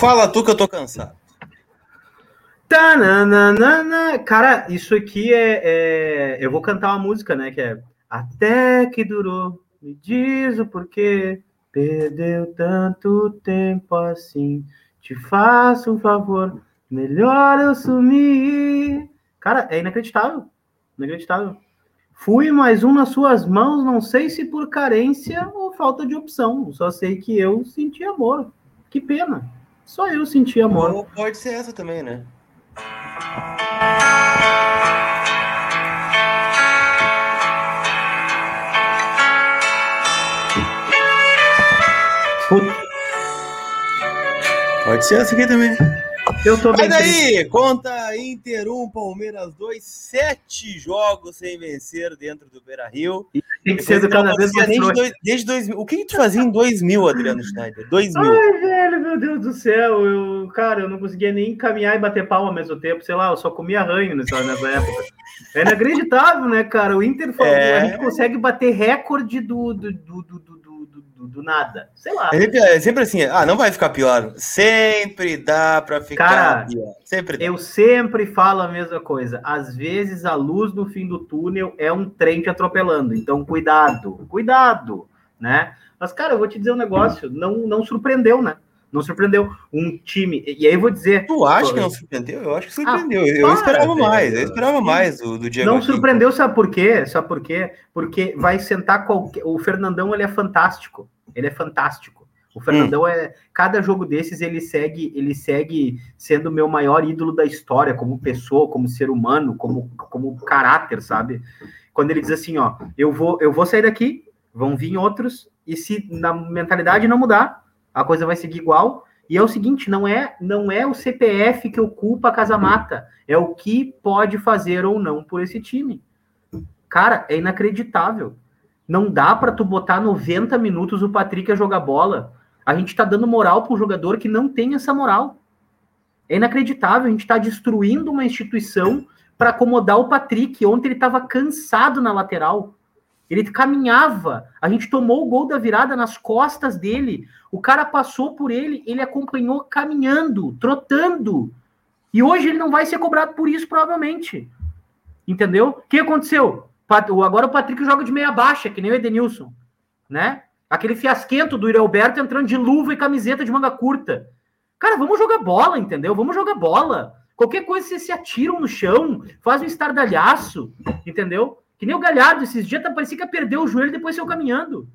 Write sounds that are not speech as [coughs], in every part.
Fala tu que eu tô cansado. Tananana. Cara, isso aqui é, é, Eu vou cantar uma música, né? Que é Até que durou, me diz o porquê. Perdeu tanto tempo assim. Te faço um favor, melhor eu sumir. Cara, é inacreditável. Inacreditável. Fui mais um nas suas mãos, não sei se por carência ou falta de opção. Só sei que eu senti amor. Que pena. Só eu senti amor. Ou pode ser essa também, né? Pode ser essa aqui também. Eu tô bem. Mas daí, conta Inter 1, Palmeiras 2, sete jogos sem vencer dentro do Beira Rio. Tem que ser do cada vez mais desde, dois, desde 2000. O que, tu fazia em 2000, Adriano Schneider? 2000. Ai, velho, meu Deus do céu. Eu, cara, eu não conseguia nem caminhar e bater palma ao mesmo tempo. Sei lá, eu só comia ranho nessa, nessa época. É inacreditável, né, cara? O Inter, é... a gente consegue bater recorde do, do, do, do do, do nada. Sei lá. É, é sempre assim, ah, não vai ficar pior. Sempre dá para ficar Cara, pior. Sempre dá. Eu sempre falo a mesma coisa. Às vezes a luz no fim do túnel é um trem te atropelando. Então, cuidado, cuidado, né? Mas, cara, eu vou te dizer um negócio, não, não surpreendeu, né? Não surpreendeu um time. E aí eu vou dizer. Tu acha que não surpreendeu? Eu acho que surpreendeu. Ah, eu para, esperava mais. Eu esperava mais do, do Diego. Não surpreendeu, sabe por quê? Sabe por quê? Porque vai sentar qualquer. O Fernandão ele é fantástico. Ele é fantástico. O Fernandão hum. é. Cada jogo desses ele segue, ele segue sendo o meu maior ídolo da história, como pessoa, como ser humano, como, como caráter, sabe? Quando ele diz assim, ó, eu vou, eu vou sair daqui, vão vir outros, e se na mentalidade não mudar, a coisa vai seguir igual. E é o seguinte, não é, não é o CPF que ocupa a casa mata, é o que pode fazer ou não por esse time. Cara, é inacreditável. Não dá para tu botar 90 minutos o Patrick a jogar bola. A gente tá dando moral para um jogador que não tem essa moral. É inacreditável, a gente está destruindo uma instituição para acomodar o Patrick. Ontem ele estava cansado na lateral. Ele caminhava, a gente tomou o gol da virada nas costas dele. O cara passou por ele, ele acompanhou caminhando, trotando. E hoje ele não vai ser cobrado por isso, provavelmente. Entendeu? O que aconteceu? Agora o Patrick joga de meia baixa, que nem o Edenilson, né? Aquele fiasquento do Alberto entrando de luva e camiseta de manga curta. Cara, vamos jogar bola, entendeu? Vamos jogar bola. Qualquer coisa vocês se atiram no chão, faz um estardalhaço, entendeu? Que nem o Galhardo, esses dias tá, parecia que ia perder o joelho depois saiu caminhando.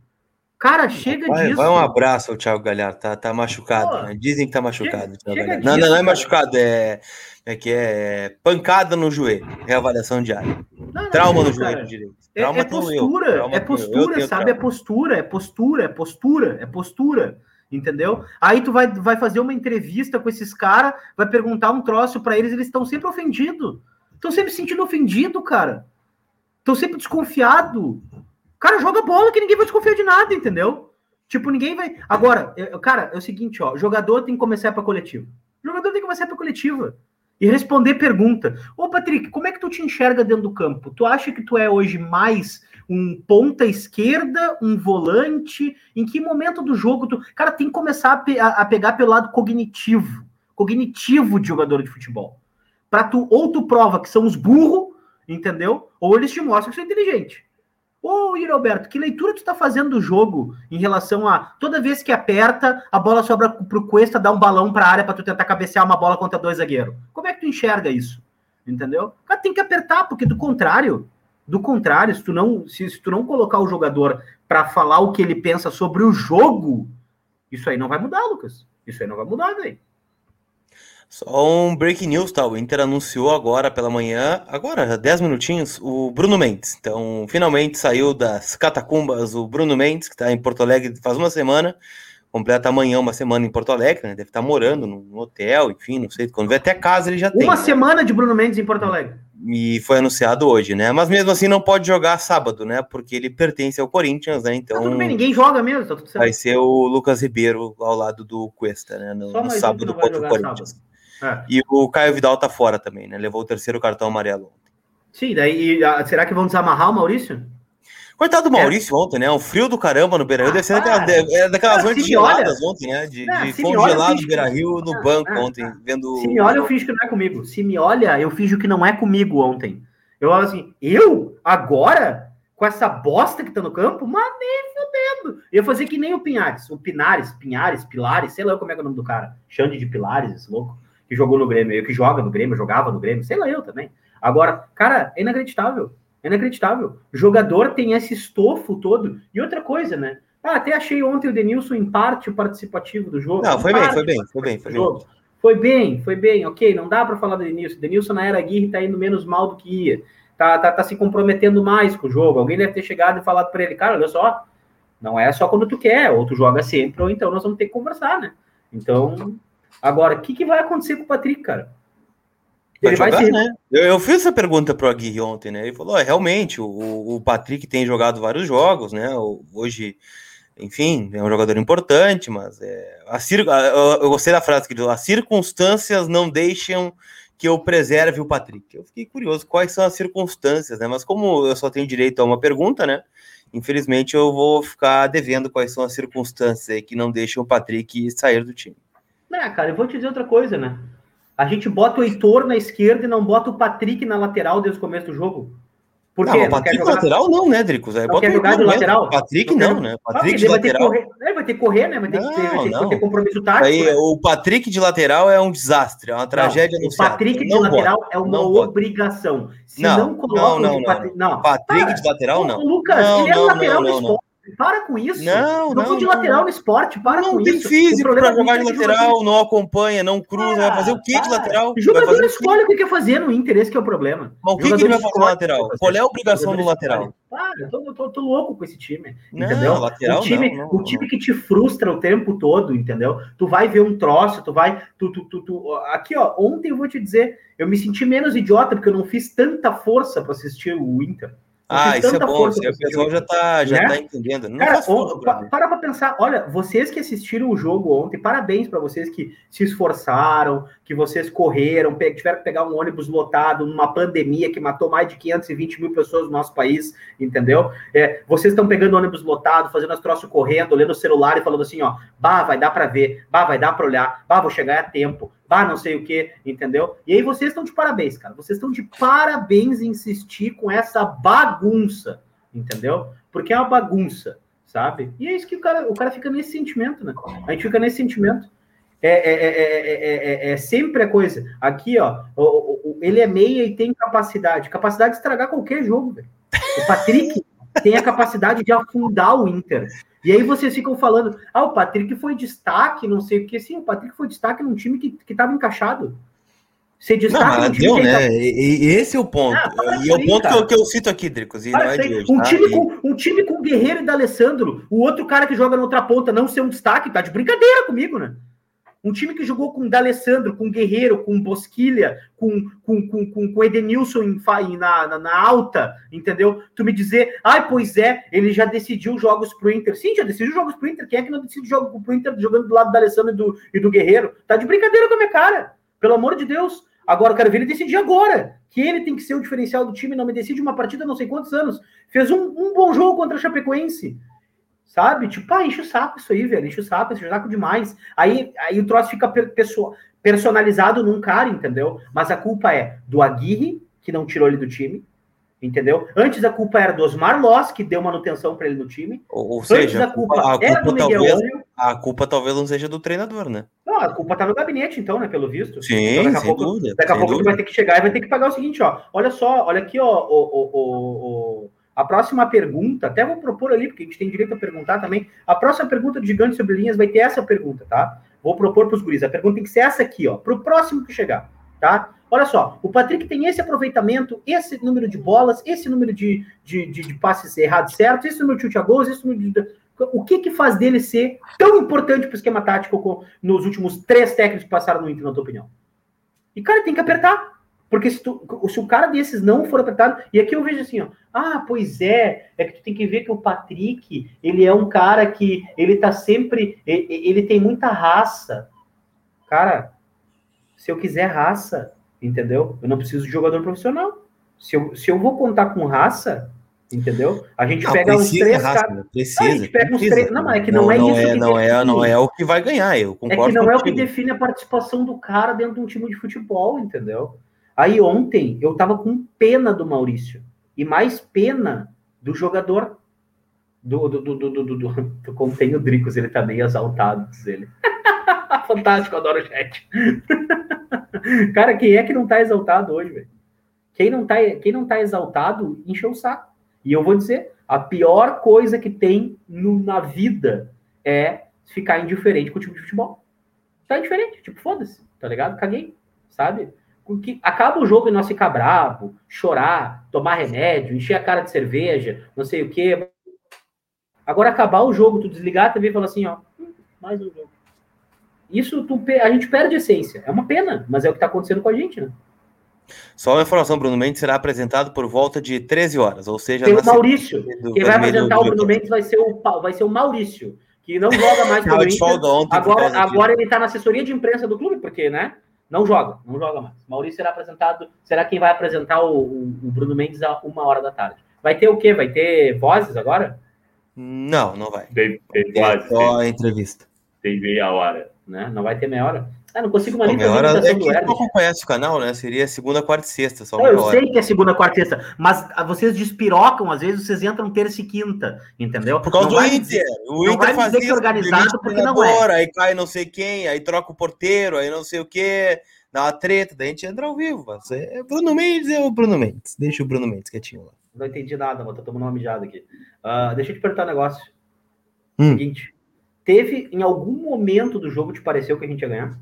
Cara, chega vai, disso. Vai um abraço ao Thiago Galhardo, tá, tá machucado. Pô, né? Dizem que tá machucado. Chega, chega disso, não, não, não é machucado, é, é que é pancada no joelho, reavaliação diária. Não, trauma no joelho direito. É, trauma é, é postura, eu, é postura, eu, sabe? É postura, é postura, é postura, é postura entendeu? Aí tu vai, vai fazer uma entrevista com esses caras, vai perguntar um troço para eles, eles estão sempre ofendidos. Estão sempre se sentindo ofendido, cara. Estão sempre desconfiado. Cara, joga bola que ninguém vai desconfiar de nada, entendeu? Tipo, ninguém vai. Agora, eu, cara, é o seguinte, ó. Jogador tem que começar para coletiva. Jogador tem que começar para coletiva. E responder pergunta. Ô, Patrick, como é que tu te enxerga dentro do campo? Tu acha que tu é hoje mais um ponta esquerda, um volante? Em que momento do jogo tu. Cara, tem que começar a, pe a pegar pelo lado cognitivo. Cognitivo de jogador de futebol. Pra tu, ou tu prova que são os burros, entendeu? Ou eles te mostram que são inteligentes. Ô, Yuri Alberto, que leitura tu tá fazendo do jogo em relação a toda vez que aperta, a bola sobra pro Cuesta dar um balão pra área para tu tentar cabecear uma bola contra dois zagueiros? Como é que tu enxerga isso? Entendeu? Cara, tem que apertar, porque do contrário, do contrário, se tu não, se, se tu não colocar o jogador para falar o que ele pensa sobre o jogo, isso aí não vai mudar, Lucas. Isso aí não vai mudar, velho. Só um breaking news, tá? O Inter anunciou agora pela manhã, agora, 10 minutinhos, o Bruno Mendes. Então, finalmente saiu das catacumbas o Bruno Mendes, que está em Porto Alegre faz uma semana. Completa amanhã uma semana em Porto Alegre, né? Deve estar tá morando no hotel, enfim, não sei. Quando vem até casa ele já uma tem. Uma semana de Bruno Mendes em Porto Alegre. E foi anunciado hoje, né? Mas mesmo assim não pode jogar sábado, né? Porque ele pertence ao Corinthians, né? Então. Tá tudo bem, ninguém joga mesmo, tá tudo certo. Vai ser o Lucas Ribeiro ao lado do Cuesta, né? No, no sábado contra o Corinthians. Sábado. É. E o Caio Vidal tá fora também, né? Levou o terceiro cartão amarelo Sim, daí será que vão desamarrar o Maurício? Coitado do Maurício é. ontem, né? Um frio do caramba no Beira-Rio. Ah, deve ser daquela, é daquelas noites geladas ontem, né? De, não, de congelado no Beira-Rio no banco ontem, vendo... Se me olha, eu fiz que não é comigo. Se me olha, eu fiz o que não é comigo ontem. Eu falo assim, eu? Agora? Com essa bosta que tá no campo? Mas nem fudendo. Eu ia fazer que nem o Pinhares. O Pinares, Pinhares, Pilares, sei lá como é é o nome do cara. Xande de Pilares, esse louco. Que jogou no Grêmio. Eu que joga no Grêmio, jogava no Grêmio. Sei lá eu também. Agora, cara, é inacreditável. É inacreditável. O jogador tem esse estofo todo. E outra coisa, né? Ah, até achei ontem o Denilson em parte participativo do jogo. Não, foi bem, foi bem, foi bem, foi bem. Foi bem, foi bem, ok. Não dá para falar do Denilson. Denilson na era Aguirre tá indo menos mal do que ia. Tá, tá, tá se comprometendo mais com o jogo. Alguém deve ter chegado e falado para ele, cara, olha só, não é só quando tu quer, ou tu joga sempre, ou então nós vamos ter que conversar, né? Então, agora, o que, que vai acontecer com o Patrick, cara? Ele vai, jogar, vai ser... né? Eu, eu, fiz essa pergunta pro Aguirre ontem, né? Ele falou: realmente, o, o Patrick tem jogado vários jogos, né? Hoje, enfim, é um jogador importante, mas é, a cir... eu, eu gostei da frase que ele falou: as circunstâncias não deixam que eu preserve o Patrick. Eu fiquei curioso quais são as circunstâncias, né? Mas como eu só tenho direito a uma pergunta, né? Infelizmente eu vou ficar devendo quais são as circunstâncias que não deixam o Patrick sair do time. É, cara, eu vou te dizer outra coisa, né? A gente bota o Heitor na esquerda e não bota o Patrick na lateral desde o começo do jogo. Por quê? Não, Patrick jogar... lateral não, né, Dricos? Não bota quer jogar de lateral? Patrick não, não né? Patrick de lateral. Vai ter, correr, vai ter que correr, né? Vai ter, não, que, ter, vai ter, ter compromisso tático. Aí, né? O Patrick de lateral é um desastre, é uma tragédia no O Patrick de lateral é uma obrigação. Se não, coloca não, não, Patrick, não. Patrick de lateral não. O Lucas, ele é lateral esporte. Para com isso. Não, não. Não de lateral no esporte, para não com isso. Não tem físico para jogar de lateral, não acompanha, não cruza, ah, vai fazer o que de lateral? O jogador escolhe o que quer fazer no Inter, esse é o problema. Mas o que, que ele vai fazer no lateral? Qual é a obrigação do lateral? Para, eu tô, tô, tô, louco com esse time, não, entendeu? Lateral, o time, não, o time que te frustra o tempo todo, entendeu? Tu vai ver um troço, tu vai, tu, tu, tu, tu, aqui ó, ontem eu vou te dizer, eu me senti menos idiota porque eu não fiz tanta força para assistir o Inter. Ah, isso é bom, isso o pessoal já tá, já né? tá entendendo. Não Cara, o, para para pensar, olha, vocês que assistiram o jogo ontem, parabéns para vocês que se esforçaram, que vocês correram, tiveram que pegar um ônibus lotado numa pandemia que matou mais de 520 mil pessoas no nosso país, entendeu? É, vocês estão pegando ônibus lotado, fazendo as troças correndo, olhando o celular e falando assim, ó, bah, vai dar para ver, bah, vai dar para olhar, bah, vou chegar a tempo, bah, não sei o que, entendeu? E aí vocês estão de parabéns, cara. Vocês estão de parabéns em insistir com essa bagunça, entendeu? Porque é uma bagunça, sabe? E é isso que o cara, o cara fica nesse sentimento, né? A gente fica nesse sentimento. É, é, é, é, sempre a coisa. Aqui, ó, ele é meia e tem capacidade. Capacidade de estragar qualquer jogo, velho. O Patrick [laughs] tem a capacidade de afundar o Inter. E aí vocês ficam falando, ah, o Patrick foi destaque, não sei o que. Sim, o Patrick foi destaque num time que estava encaixado. Ser destaque não, deu, né? E, esse é o ponto. Ah, e é o ponto que eu, que eu, cito aqui, Dricos. E não é de hoje, um, tá? time com, um time com Guerreiro e D'Alessandro, o outro cara que joga na outra ponta não ser um destaque, tá de brincadeira comigo, né? Um time que jogou com D'Alessandro, com Guerreiro, com Bosquilha, com, com, com, com, com Edenilson em, na, na, na, alta, entendeu? Tu me dizer, ai, pois é, ele já decidiu jogos pro Inter. Sim, já decidiu jogos pro Inter. Quem é que não decide jogos pro Inter jogando do lado do D'Alessandro e do, e do Guerreiro? Tá de brincadeira com a minha cara. Pelo amor de Deus. Agora eu quero ver ele decidir agora. Que ele tem que ser o diferencial do time, não me decide uma partida não sei quantos anos. Fez um, um bom jogo contra a Chapecoense. Sabe? Tipo, ah, enche o saco isso aí, velho. Enche o saco, enche o saco demais. Aí, aí o troço fica personalizado num cara, entendeu? Mas a culpa é do Aguirre, que não tirou ele do time, entendeu? Antes a culpa era do Osmar Loss, que deu manutenção para ele no time. Ou, ou seja, a culpa, a culpa, era do Miguel talvez, A culpa talvez não seja do treinador, né? Não, a culpa tá no gabinete, então, né? Pelo visto. Sim, então, daqui a pouco, dúvida. Daqui a pouco dúvida. vai ter que chegar e vai ter que pagar o seguinte, ó. Olha só, olha aqui, ó, o, o, o, a próxima pergunta, até vou propor ali, porque a gente tem direito a perguntar também. A próxima pergunta do Gigante sobre Linhas vai ter essa pergunta, tá? Vou propor para os guris. A pergunta tem que ser essa aqui, ó, para o próximo que chegar, tá? Olha só, o Patrick tem esse aproveitamento, esse número de bolas, esse número de, de, de, de passes errados certos, esse número de chute a gols, esse número de. O que que faz dele ser tão importante para o esquema tático nos últimos três técnicos que passaram no Inter, na tua opinião? E, cara, tem que apertar. Porque se, tu, se o cara desses não for apertado, e aqui eu vejo assim, ó, ah, pois é, é que tu tem que ver que o Patrick, ele é um cara que ele tá sempre, ele, ele tem muita raça. Cara, se eu quiser raça, entendeu? Eu não preciso de jogador profissional. Se eu, se eu vou contar com raça, Entendeu? A gente não, pega uns três caras. Precisa, não, a gente pega precisa, uns três. Não, é que não, não é isso. É, não, é, não é o que vai ganhar, eu concordo. É que não é o que define a participação do cara dentro de um time de futebol, entendeu? Aí ontem eu tava com pena do Maurício. E mais pena do jogador. Do, do, do, do, do, do, do, do contém o Dricos, ele tá meio exaltado, diz ele. [laughs] Fantástico, adoro o chat. [laughs] cara, quem é que não tá exaltado hoje, velho? Quem não tá, quem não tá exaltado, encheu o saco. E eu vou dizer, a pior coisa que tem no, na vida é ficar indiferente com o time de futebol. Tá indiferente, tipo, foda-se, tá ligado? Caguei, sabe? Que acaba o jogo e nós ficar bravo, chorar, tomar remédio, encher a cara de cerveja, não sei o quê. Agora acabar o jogo, tu desligar a TV e falar assim, ó, hum, mais um jogo. Isso tu, a gente perde a essência. É uma pena, mas é o que tá acontecendo com a gente, né? Só uma informação, Bruno Mendes será apresentado por volta de 13 horas, ou seja... Tem o Maurício, quem vai apresentar o Bruno Mendes vai ser o, vai ser o Maurício, que não joga mais [laughs] pelo Inter. Ontem, agora, agora ele está na assessoria de imprensa do clube, porque, né? Não joga, não joga mais. Maurício será apresentado, será quem vai apresentar o, o, o Bruno Mendes a uma hora da tarde. Vai ter o quê? Vai ter vozes agora? Não, não vai. Tem, tem vozes. Só tem, entrevista. Tem meia hora. Né? Não vai ter meia hora. Ah, não consigo mais nem hora é que não conhece o canal, né? Seria segunda, quarta e sexta. Só não, eu hora. sei que é segunda, quarta e sexta, mas vocês despirocam, às vezes vocês entram terça e quinta, entendeu? Por causa não do Inter. Dizer, o Inter faz isso, organizado porque não é. Aí cai não sei quem, aí troca o porteiro, aí não sei o quê, dá uma treta, daí a gente entra ao vivo. É Bruno Mendes é o Bruno Mendes. Deixa o Bruno Mendes quietinho lá. Não entendi nada, mano. Tô tomando uma mijada aqui. Uh, deixa eu te perguntar um negócio. Hum. Seguinte. Teve, em algum momento do jogo, te pareceu que a gente ia ganhar?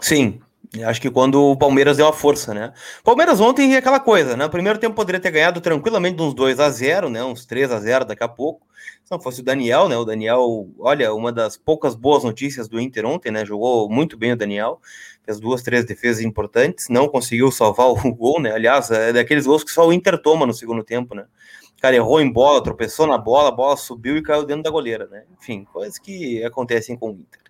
Sim, Acho que quando o Palmeiras deu a força, né? Palmeiras ontem é aquela coisa, né? Primeiro tempo poderia ter ganhado tranquilamente uns 2 a 0 né? Uns 3 a 0 daqui a pouco. Se não fosse o Daniel, né? O Daniel, olha, uma das poucas boas notícias do Inter ontem, né? Jogou muito bem o Daniel. Fez duas, três defesas importantes. Não conseguiu salvar o [laughs] gol, né? Aliás, é daqueles gols que só o Inter toma no segundo tempo, né? O cara errou em bola, tropeçou na bola, a bola subiu e caiu dentro da goleira, né? Enfim, coisas que acontecem com o Inter.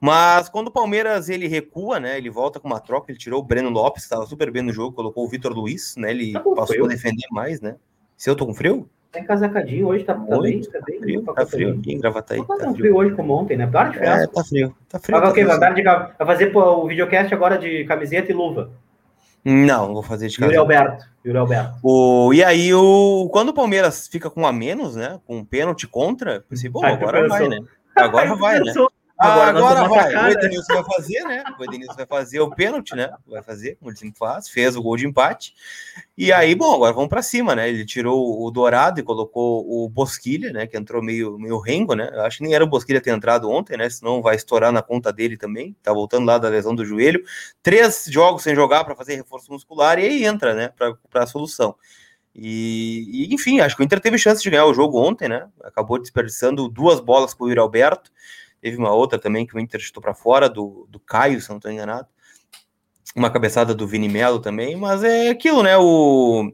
Mas quando o Palmeiras ele recua, né? Ele volta com uma troca, ele tirou o Breno Lopes, estava super bem no jogo, colocou o Vitor Luiz, né? Ele tá passou frio. a defender mais, né? Se eu tô com frio? Tá encasacadinho hoje, tá, tá bem, tá, bem, frio, tá, tá frio aqui em Gravataí. Não tá, tá tão frio. hoje como ontem, né? Para de É, tá frio, tá frio. Vai, tá vai, vai fazer o videocast agora de camiseta e luva. Não, vou fazer de casa. Yuri Alberto. Yuri Alberto. O, e aí, o, quando o Palmeiras fica com a menos, né? Com um pênalti contra, pensei, bom, agora [laughs] vai, né? Agora vai, né? Agora, agora vai. O Edenilson vai fazer, né? O Edenilson vai fazer o pênalti, né? Vai fazer, como ele sempre faz, fez o gol de empate. E aí, bom, agora vamos para cima, né? Ele tirou o Dourado e colocou o Bosquilha, né? Que entrou meio, meio rengo, né? Eu acho que nem era o Bosquilha ter entrado ontem, né? Senão vai estourar na conta dele também. Tá voltando lá da lesão do joelho. Três jogos sem jogar para fazer reforço muscular e aí entra, né? Para a solução. E, e, enfim, acho que o Inter teve chance de ganhar o jogo ontem, né? Acabou desperdiçando duas bolas para o Yuri Alberto. Teve uma outra também que o Inter chutou para fora, do, do Caio, se não estou enganado. Uma cabeçada do Vini Melo também, mas é aquilo, né? O,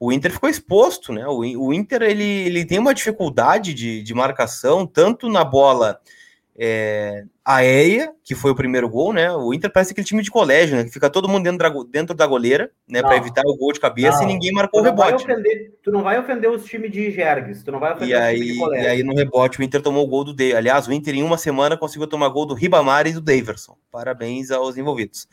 o Inter ficou exposto, né? O, o Inter ele, ele tem uma dificuldade de, de marcação, tanto na bola é, aérea, que foi o primeiro gol, né? O Inter parece aquele time de colégio, né? Que fica todo mundo dentro da, dentro da goleira, né? Para evitar o gol de cabeça não. e ninguém marcou o rebote. Ofender, tu não vai ofender os times de Jergues, tu não vai ofender e aí, de colégio. E aí no rebote o Inter tomou o gol do Davidson. Aliás, o Inter em uma semana conseguiu tomar gol do Ribamar e do Daverson. Parabéns aos envolvidos.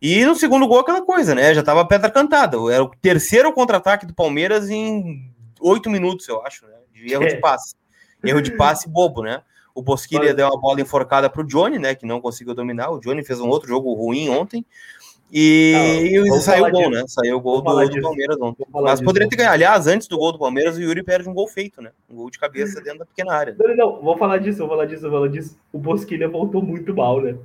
E no segundo gol aquela coisa, né? Já tava pedra cantada. Era o terceiro contra-ataque do Palmeiras em oito minutos, eu acho, né? De erro de passe. Erro de [laughs] passe bobo, né? O Bosquilha deu uma bola enforcada para o Johnny, né? Que não conseguiu dominar. O Johnny fez um outro jogo ruim ontem. E, não, saiu o gol, disso. né? Saiu o gol do, do, Palmeiras ontem. Mas poderia ter ganhado. Aliás, antes do gol do Palmeiras, o Yuri perde um gol feito, né? Um gol de cabeça dentro da pequena área. Não, não, vou falar disso, vou falar disso, vou falar disso. O Bosquilha voltou muito mal, né?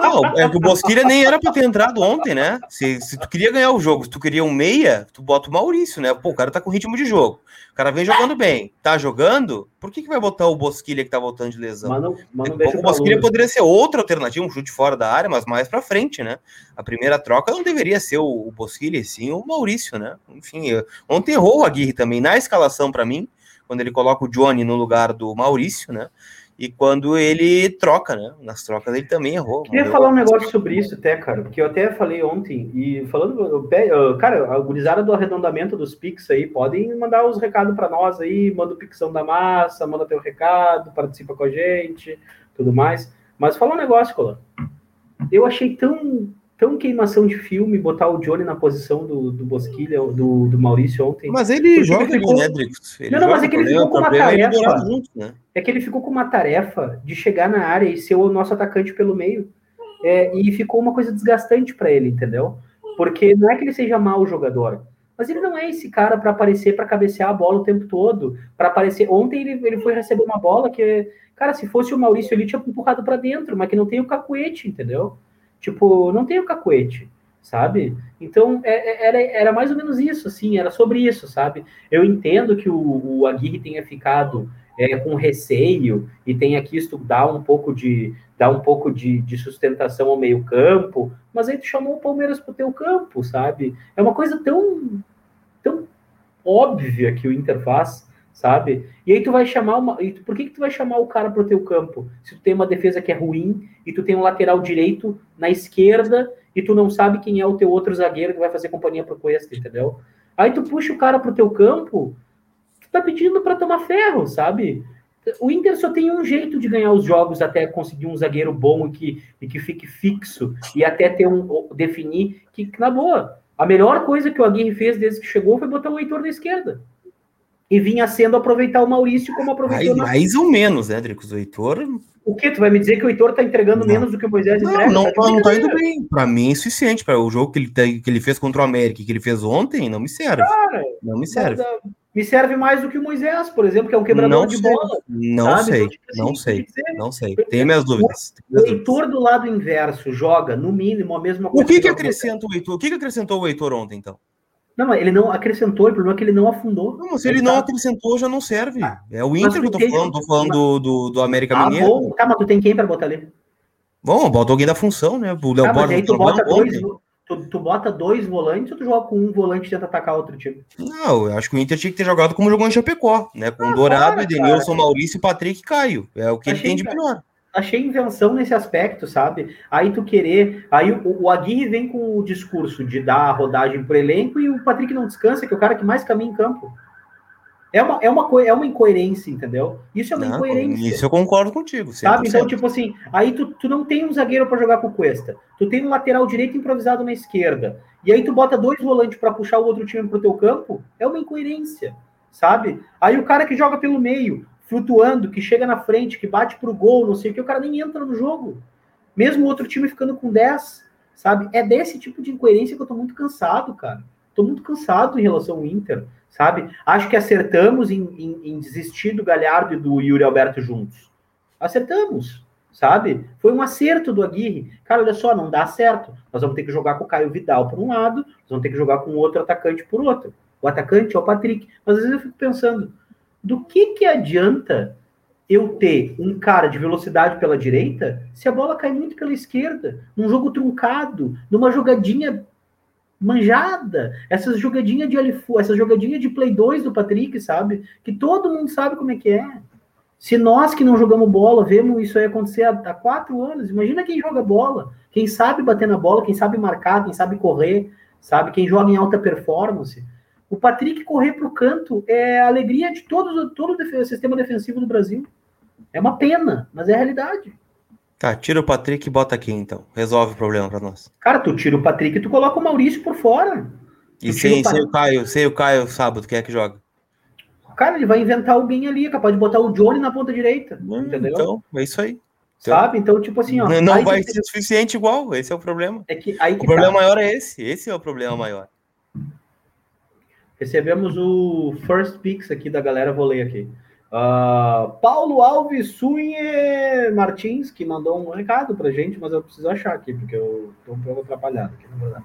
Não, é que o Bosquilha nem era para ter entrado ontem, né? Se, se tu queria ganhar o jogo, se tu queria um meia, tu bota o Maurício, né? Pô, o cara tá com ritmo de jogo. O cara vem jogando bem. Tá jogando? Por que, que vai botar o Bosquilha que tá voltando de lesão? Mano, mano, o Bosquilha poderia ser outra alternativa, um chute fora da área, mas mais para frente, né? A primeira troca não deveria ser o, o Bosquilha, sim o Maurício, né? Enfim, ontem errou o Aguirre também na escalação para mim, quando ele coloca o Johnny no lugar do Maurício, né? E quando ele troca, né? Nas trocas ele também errou. Queria falar um negócio sobre isso até, cara, porque eu até falei ontem, e falando, eu- cara, a gurizada do arredondamento dos Pix aí, podem mandar os recados para nós aí, manda o Pixão da massa, manda teu recado, participa com a gente, tudo mais. Mas fala um negócio, Colan. Eu achei tão, tão queimação de filme botar o Johnny na posição do, do Bosquilha, do, do Maurício ontem. Mas ele Porque joga ele ficou- né, Dricos? Ele Não, não, mas é que ele ficou com o uma é tarefa. jogar junto, né? é que ele ficou com uma tarefa de chegar na área e ser o nosso atacante pelo meio. É, e ficou uma coisa desgastante para ele, entendeu? Porque não é que ele seja mau jogador, mas ele não é esse cara para aparecer, para cabecear a bola o tempo todo, para aparecer. Ontem ele, ele foi receber uma bola que, cara, se fosse o Maurício ele tinha empurrado para dentro, mas que não tem o cacuete, entendeu? Tipo, não tem o cacuete, sabe? Então é- é- era, era mais ou menos isso, assim, era sobre isso, sabe? Eu entendo que o, o Aguirre tenha ficado é, com receio e tenha quisto dar um pouco de dar um pouco de, de sustentação ao meio campo, mas aí tu chamou o Palmeiras pro teu campo, sabe? É uma coisa tão tão óbvia que o Inter faz, sabe? E aí tu vai chamar uma, e tu- por que que tu vai chamar o cara pro teu campo? Se tu tem uma defesa que é ruim e tu tem um lateral direito na esquerda e tu não sabe quem é o teu outro zagueiro que vai fazer companhia pro Cuesta, entendeu? Aí tu puxa o cara pro teu campo, tu tá pedindo para tomar ferro, sabe? O Inter só tem um jeito de ganhar os jogos até conseguir um zagueiro bom e que, e que fique fixo e até ter um definir que, na boa, a melhor coisa que o Aguirre fez desde que chegou foi botar o Heitor na esquerda. E vinha sendo aproveitar o Maurício como aproveitou Mais, na... mais ou menos, né, Dricos? O Heitor. O que? Tu vai me dizer que o Heitor tá entregando Não. menos do que o Moisés Não, entrega? não, Tá não, não tá indo bem. Pra mim é insuficiente. Para o jogo que ele, tem- que ele fez contra o América que ele fez ontem, não me serve. Cara, Não me serve. Nada- Me serve mais do que o Moisés, por exemplo, que é um quebrador Não de sei. bola. Não sabe? sei. Então, tipo assim, Não sei. que dizer, Não sei. Tenho minhas dúvidas. O. Heitor do lado inverso joga, no mínimo, a mesma O coisa. que, que joga o acrescenta o Heitor? O que, que acrescentou o Heitor ontem, então? Não, mas ele não acrescentou, o problema é que ele não afundou. Não, mas se ele não tá- acrescentou, já não serve. É o Inter que eu tô tem- falando. Tô falando do, do, do América Ah, Mineiro. bom. Tá, mas tu tem quem pra botar ali? Bom, bota alguém da função, né? O Léo Tá, Borges tu bota, dois, tu, tu bota dois volantes ou tu joga com um volante e tenta atacar outro time? Não, eu acho que o Inter tinha que ter jogado como jogou em Chapecó, né? Com Ah, Dourado, Edenilson. Maurício, Patrick e Caio. É o que ele Achei tem de melhor. Achei invenção nesse aspecto, sabe? Aí tu querer. Aí o, o Aguirre vem com o discurso de dar a rodagem pro elenco e o Patrick não descansa, que é o cara que mais caminha em campo. É uma, é uma, é uma incoerência, entendeu? Isso é uma Não, incoerência. isso eu concordo contigo. 100%. Sabe? Então, tipo assim, aí tu, tu não tem um zagueiro para jogar com o Cuesta. Tu tem um lateral direito improvisado na esquerda. E aí tu bota dois volantes para puxar o outro time pro teu campo. É uma incoerência, sabe? Aí o cara que joga pelo meio, flutuando, que chega na frente, que bate pro gol, não sei o que, o cara nem entra no jogo. Mesmo o outro time ficando com 10, sabe? É desse tipo de incoerência que eu tô muito cansado, cara. Tô muito cansado em relação ao Inter, sabe? Acho que acertamos em, em- em desistir do Galhardo e do Yuri Alberto juntos. Acertamos, sabe? Foi um acerto do Aguirre. Cara, olha só, não dá certo. Nós vamos ter que jogar com o Caio Vidal por um lado, nós vamos ter que jogar com outro atacante por outro. O atacante é o Patrick. Mas às vezes eu fico pensando, do que que adianta eu ter um cara de velocidade pela direita se a bola cai muito pela esquerda, num jogo truncado, numa jogadinha manjada, essas jogadinhas de Alifu, essas jogadinhas de Play 2 do Patrick, sabe? Que todo mundo sabe como é que é. Se nós que não jogamos bola vemos isso aí acontecer há, há quatro anos, imagina quem joga bola, quem sabe bater na bola, quem sabe marcar, quem sabe correr, sabe? Quem joga em alta performance. O Patrick correr para o canto é a alegria de todos, todo o sistema defensivo do Brasil. É uma pena, mas é a realidade. Tá, tira o Patrick e bota aqui, então. Resolve o problema pra nós. Cara, tu tira o Patrick e tu coloca o Maurício por fora. E sem, o sem o Caio, sem o Caio sábado, quem é que joga? Cara, ele vai inventar alguém ali, é capaz de botar o Johnny na ponta direita. Hum, entendeu? Então, é isso aí. Sabe? Então, tipo assim, ó. Não, vai ser suficiente igual, esse é o problema. É que, aí O que problema tá. maior é esse. Esse é o problema maior. Recebemos o first pix aqui da galera, vou ler aqui. Ah, Paulo Alves Sunhe Martins, que mandou um recado pra gente, mas eu preciso achar aqui, porque eu tô um pouco atrapalhado aqui, na verdade.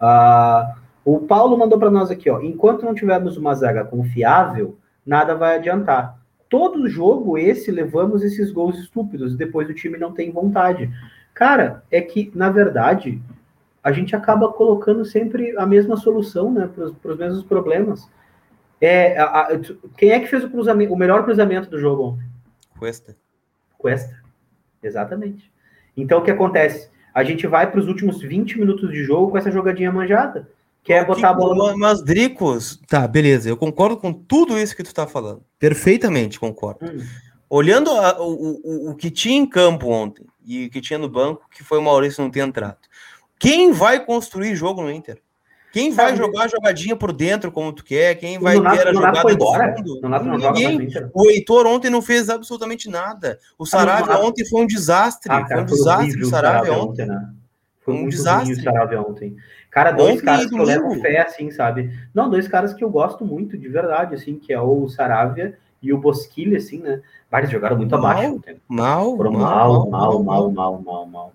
Ah, o Paulo mandou para nós aqui, ó. Enquanto não tivermos uma zaga confiável, nada vai adiantar. Todo jogo esse levamos esses gols estúpidos, depois o time não tem vontade. Cara, é que, na verdade, a gente acaba colocando sempre a mesma solução, né, para os mesmos problemas. É, a- a- quem é que fez o cruzamento, o melhor cruzamento do jogo ontem? Cuesta. Cuesta. Exatamente. Então o que acontece? A gente vai para os últimos 20 minutos de jogo com essa jogadinha manjada. Que é botar a bola. Mas, Dricos, tá, beleza. Eu concordo com tudo isso que tu tá falando. Perfeitamente concordo. Hum. Olhando a, o, o, o que tinha em campo ontem e o que tinha no banco, que foi o Maurício não ter entrado. Quem vai construir jogo no Inter? Quem vai jogar a jogadinha por dentro como tu quer? Quem vai ter a jogada foi embora? Não Ninguém. O Heitor ontem não fez absolutamente nada. O Saravia ontem foi um desastre. Ah, cara, foi um desastre o Saravia ontem. Né? Foi um desastre. o Saravia ontem. Cara, dois ontem caras que eu levo fé, assim, sabe? Não, dois caras que eu gosto muito, de verdade, assim, que é o Saravia e o Bosquilha, assim, né? Vários jogaram muito mal, abaixo. Mal, Foram mal, mal, mal, mal, mal, mal, mal, mal,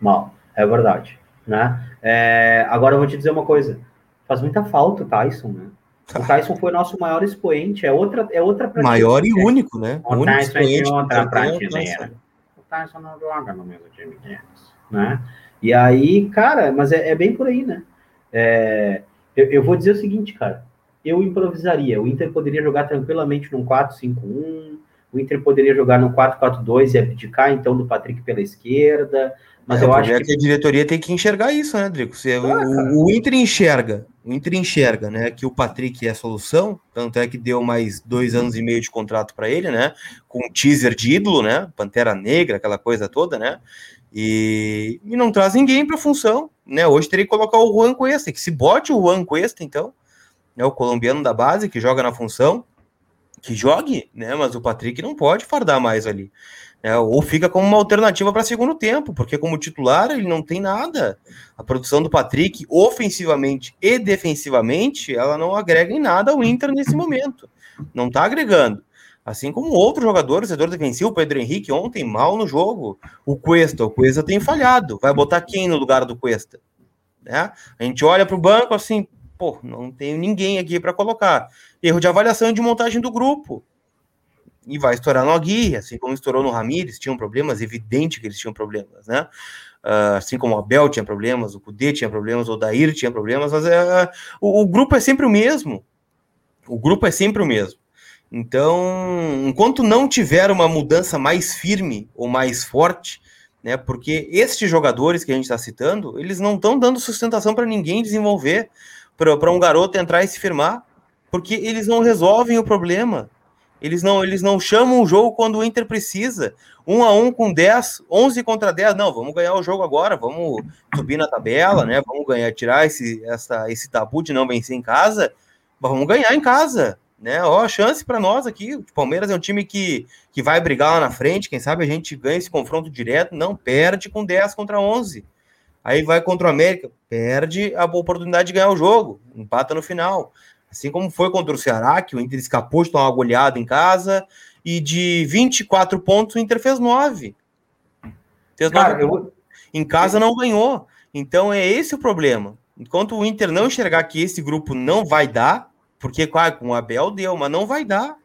mal. É verdade, né? É, agora eu vou te dizer uma coisa. Faz muita falta o Tyson, né? O tá. Tyson foi nosso maior expoente, é outra, é outra Maior e único, né? O, o Tyson é outra prateleira. O Tyson não joga no mesmo time deles, né? E aí, cara, mas é, é bem por aí, né? É, eu, eu, vou dizer o seguinte, cara. Eu improvisaria. O Inter poderia jogar tranquilamente num 4-5-1. O Inter poderia jogar num 4-4-2 e abdicar, então, do Patrick pela esquerda. Mas é, eu acho que... que... a diretoria tem que enxergar isso, né, Drico? Se, ah, o, o, Inter enxerga, o Inter enxerga, né, que o Patrick é a solução, tanto é que deu mais dois anos e meio de contrato para ele, né, com um teaser de ídolo, né, Pantera Negra, aquela coisa toda, né, e, e não traz ninguém para a função, né, hoje teria que colocar o Juan Cuesta, que se bote o Juan Cuesta, então, né, o colombiano da base, que joga na função, que jogue, né, mas o Patrick não pode fardar mais ali. É, ou fica como uma alternativa para segundo tempo, porque como titular ele não tem nada. A produção do Patrick, ofensivamente e defensivamente, ela não agrega em nada ao Inter nesse momento. Não está agregando. Assim como outros jogadores, setor defensivo, o Pedro Henrique ontem mal no jogo. O Cuesta, o Cuesta tem falhado. Vai botar quem no lugar do Cuesta? Né? A gente olha para o banco assim, pô, não tem ninguém aqui para colocar. Erro de avaliação e de montagem do grupo e vai estourar no Aguirre, assim como estourou no Ramires, tinham problemas, evidente que eles tinham problemas, né? Uh, assim como o Abel tinha problemas, o Cudê tinha problemas, o Dair tinha problemas, mas é, o, o, grupo é sempre o mesmo. O grupo é sempre o mesmo. Então, enquanto não tiver uma mudança mais firme ou mais forte, né? Porque estes jogadores que a gente está citando, eles não estão dando sustentação para ninguém desenvolver, para um garoto entrar e se firmar, porque eles não resolvem o problema. Eles não, eles não chamam o jogo quando o Inter precisa. Um a um com 10, 11 contra 10. Não, vamos ganhar o jogo agora, vamos subir na tabela, né? Vamos ganhar, tirar esse, essa, esse tabu de não vencer em casa. Vamos ganhar em casa, né? Ó, chance para nós aqui. O Palmeiras é um time que, que vai brigar lá na frente. Quem sabe a gente ganha esse confronto direto. Não perde com 10 contra 11. Aí vai contra o América, perde a oportunidade de ganhar o jogo, empata no final. Assim como foi contra o Ceará, que o Inter escapou de tomar uma goleada em casa, e de 24 pontos o Inter fez 9. Fez Cara, 9 eu... Em casa não ganhou. Então é esse o problema. Enquanto o Inter não enxergar que esse grupo não vai dar, porque claro, com o Abel deu, mas não vai dar.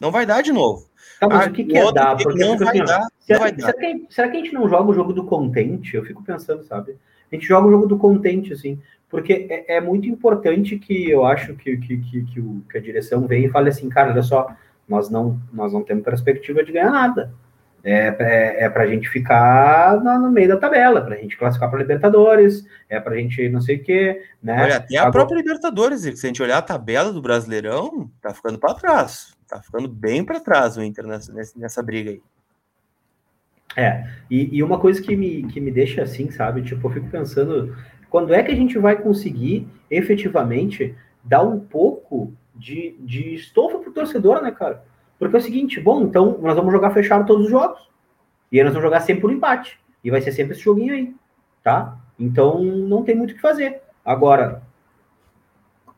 Não vai dar de novo. Tá, mas ah, o que, que é dar? Porque não vai, assim, dar, será, vai será, dar. Que, será que a gente não joga o jogo do contente? Eu fico pensando, sabe? A gente joga o jogo do contente, assim porque é, é, muito importante que eu acho que, que, que, que, o, que a direção venha e fale assim, cara, olha só, nós não, nós não temos perspectiva de ganhar nada. É, é, é para a gente ficar no, no, meio da tabela, para a gente classificar para Libertadores, é para a gente não sei o quê, né? Olha, até a Agora... própria Libertadores, se a gente olhar a tabela do Brasileirão, tá ficando para trás, tá ficando bem para trás o Inter nessa, nessa briga aí. É, e, e, uma coisa que me, que me deixa assim, sabe? Tipo, eu fico pensando, quando é que a gente vai conseguir efetivamente dar um pouco de, de estofa pro torcedor, né, cara? Porque é o seguinte, bom, então nós vamos jogar fechado todos os jogos. E aí nós vamos jogar sempre por empate. E vai ser sempre esse joguinho aí, tá? Então não tem muito o que fazer. Agora,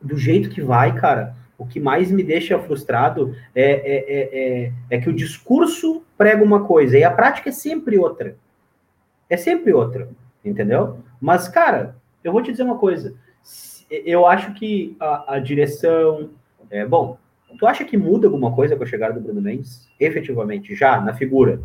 do jeito que vai, cara, o que mais me deixa frustrado é, é, é, é, é que o discurso prega uma coisa e a prática é sempre outra. É sempre outra, entendeu? Mas, cara, eu vou te dizer uma coisa. Eu acho que a, a direção. É, bom, tu acha que muda alguma coisa com a chegada do Bruno Mendes? Efetivamente, já, na figura?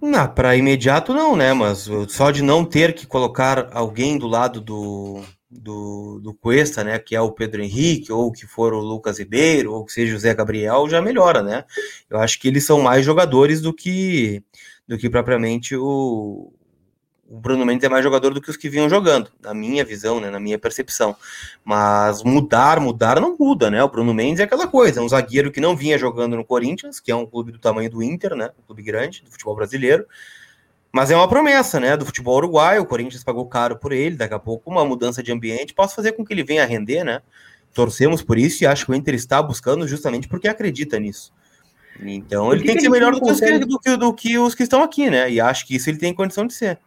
Não, para imediato não, né? Mas só de não ter que colocar alguém do lado do, do, do Cuesta, né, que é o Pedro Henrique, ou que for o Lucas Ribeiro, ou que seja o Zé Gabriel, já melhora, né? Eu acho que eles são mais jogadores do que do que propriamente o, o Bruno Mendes é mais jogador do que os que vinham jogando, na minha visão, né, na minha percepção. Mas mudar, mudar não muda, né? O Bruno Mendes é aquela coisa, é um zagueiro que não vinha jogando no Corinthians, que é um clube do tamanho do Inter, né? Um clube grande do futebol brasileiro. Mas é uma promessa, né? Do futebol uruguaio, o Corinthians pagou caro por ele, daqui a pouco uma mudança de ambiente pode fazer com que ele venha a render, né? Torcemos por isso e acho que o Inter está buscando justamente porque acredita nisso. Então ele que tem que, que ser melhor do que, os do, que, do que os que estão aqui, né? E acho que isso ele tem condição de ser.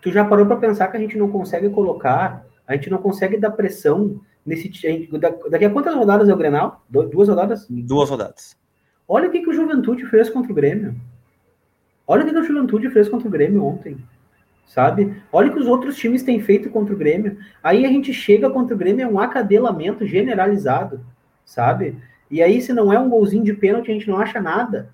Tu já parou para pensar que a gente não consegue colocar, a gente não consegue dar pressão nesse. Daqui a quantas rodadas é o Grenal? Duas rodadas? Duas rodadas. Olha o que, que o Juventude fez contra o Grêmio. Olha o que, que o Juventude fez contra o Grêmio ontem. Sabe? Olha o que os outros times têm feito contra o Grêmio. Aí a gente chega contra o Grêmio, é um acadelamento generalizado. Sabe? E aí, se não é um golzinho de pênalti, a gente não acha nada.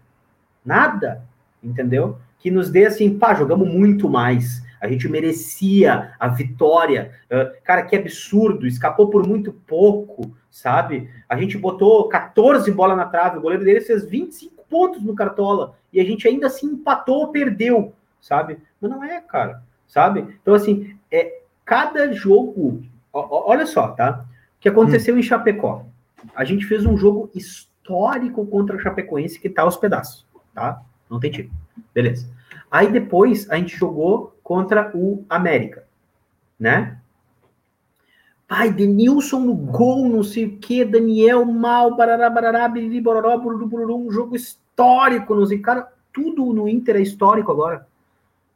Nada. Entendeu? Que nos dê assim, pá, jogamos muito mais. A gente merecia a vitória. Uh, cara, que absurdo, escapou por muito pouco, sabe? A gente botou 14 bolas na trave, o goleiro dele fez 25 pontos no Cartola e a gente ainda assim empatou ou perdeu, sabe? Mas não é, cara, sabe? Então, assim, é cada jogo. Ó, olha só, tá? O que aconteceu hum. em Chapecó? A gente fez um jogo histórico contra a Chapecoense que tá aos pedaços, tá? Não tem time. Beleza. Aí depois a gente jogou contra o América, né? Pai, Denilson no gol, não sei o que, Daniel mal, barará, barará, biriri, bororó, bururu, bururu, um jogo histórico, não sei, cara, tudo no Inter é histórico agora.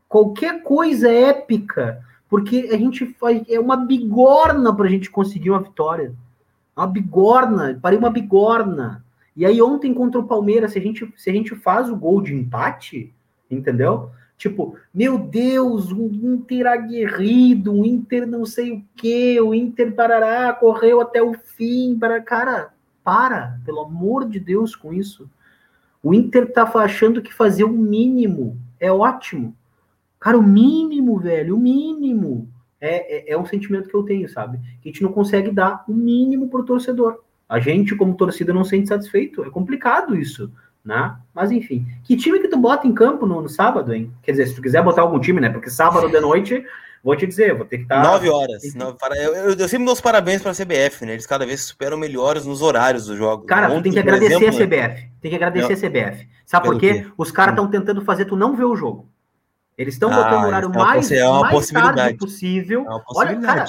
Qualquer coisa é épica, porque a gente faz, é uma bigorna pra gente conseguir uma vitória. Uma bigorna, parei uma bigorna. E aí ontem contra o Palmeiras, se a gente, se a gente faz o gol de empate, entendeu? Tipo, meu Deus, um Inter aguerrido, um Inter não sei o que, o Inter parará, correu até o fim. Para... Cara, para, pelo amor de Deus com isso. O Inter tá achando que fazer o mínimo é ótimo. Cara, o mínimo, velho, o mínimo. É, é, é um sentimento que eu tenho, sabe? Que a gente não consegue dar o mínimo pro torcedor. A gente, como torcida, não se sente satisfeito. É complicado isso né? Mas enfim, que time que tu bota em campo no, no, sábado, hein? Quer dizer, se tu quiser botar algum time, né? Porque sábado de noite, vou te dizer, vou ter que estar. Tá... Nove horas. Nove, para, eu, eu, eu, sempre dou os parabéns para a CBF, né? Eles cada vez superam melhores nos horários dos jogos. Cara, Ontem, tu tem que agradecer exemplo, a CBF. Tem que agradecer não. a CBF. Sabe por quê? quê? Os caras estão hum. tentando fazer tu não ver o jogo. Eles estão ah, botando o horário é mais, é mais tarde possível. É Olha, cara,